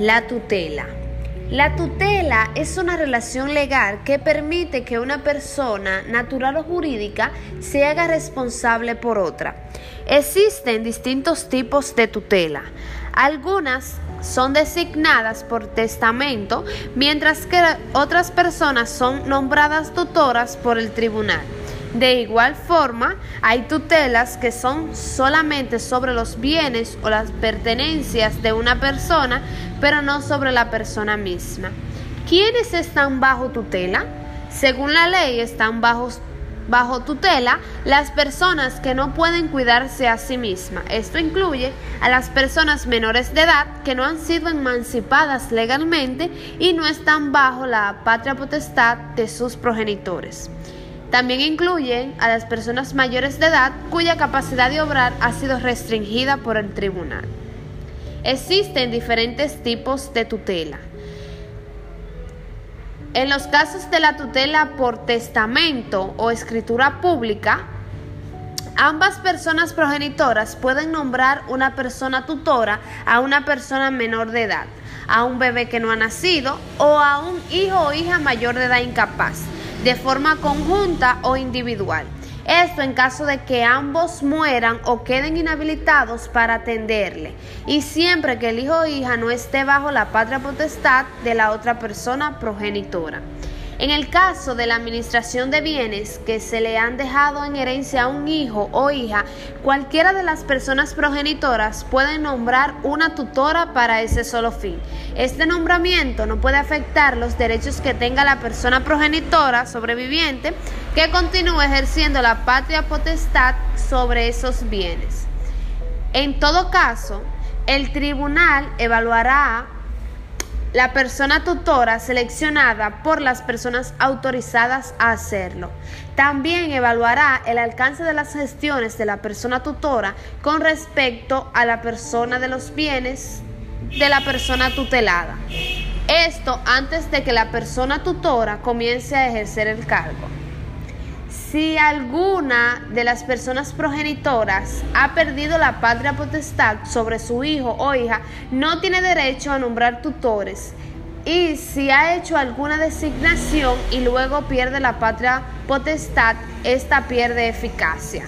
La tutela. La tutela es una relación legal que permite que una persona, natural o jurídica, se haga responsable por otra. Existen distintos tipos de tutela. Algunas son designadas por testamento, mientras que otras personas son nombradas tutoras por el tribunal. De igual forma, hay tutelas que son solamente sobre los bienes o las pertenencias de una persona, pero no sobre la persona misma. ¿Quiénes están bajo tutela? Según la ley, están bajo, bajo tutela las personas que no pueden cuidarse a sí mismas. Esto incluye a las personas menores de edad que no han sido emancipadas legalmente y no están bajo la patria potestad de sus progenitores. También incluyen a las personas mayores de edad cuya capacidad de obrar ha sido restringida por el tribunal. Existen diferentes tipos de tutela. En los casos de la tutela por testamento o escritura pública, ambas personas progenitoras pueden nombrar una persona tutora a una persona menor de edad, a un bebé que no ha nacido o a un hijo o hija mayor de edad incapaz de forma conjunta o individual. Esto en caso de que ambos mueran o queden inhabilitados para atenderle y siempre que el hijo o hija no esté bajo la patria potestad de la otra persona progenitora. En el caso de la administración de bienes que se le han dejado en herencia a un hijo o hija, cualquiera de las personas progenitoras puede nombrar una tutora para ese solo fin. Este nombramiento no puede afectar los derechos que tenga la persona progenitora sobreviviente que continúe ejerciendo la patria potestad sobre esos bienes. En todo caso, el tribunal evaluará la persona tutora seleccionada por las personas autorizadas a hacerlo. También evaluará el alcance de las gestiones de la persona tutora con respecto a la persona de los bienes de la persona tutelada. Esto antes de que la persona tutora comience a ejercer el cargo. Si alguna de las personas progenitoras ha perdido la patria potestad sobre su hijo o hija, no tiene derecho a nombrar tutores. Y si ha hecho alguna designación y luego pierde la patria potestad, esta pierde eficacia.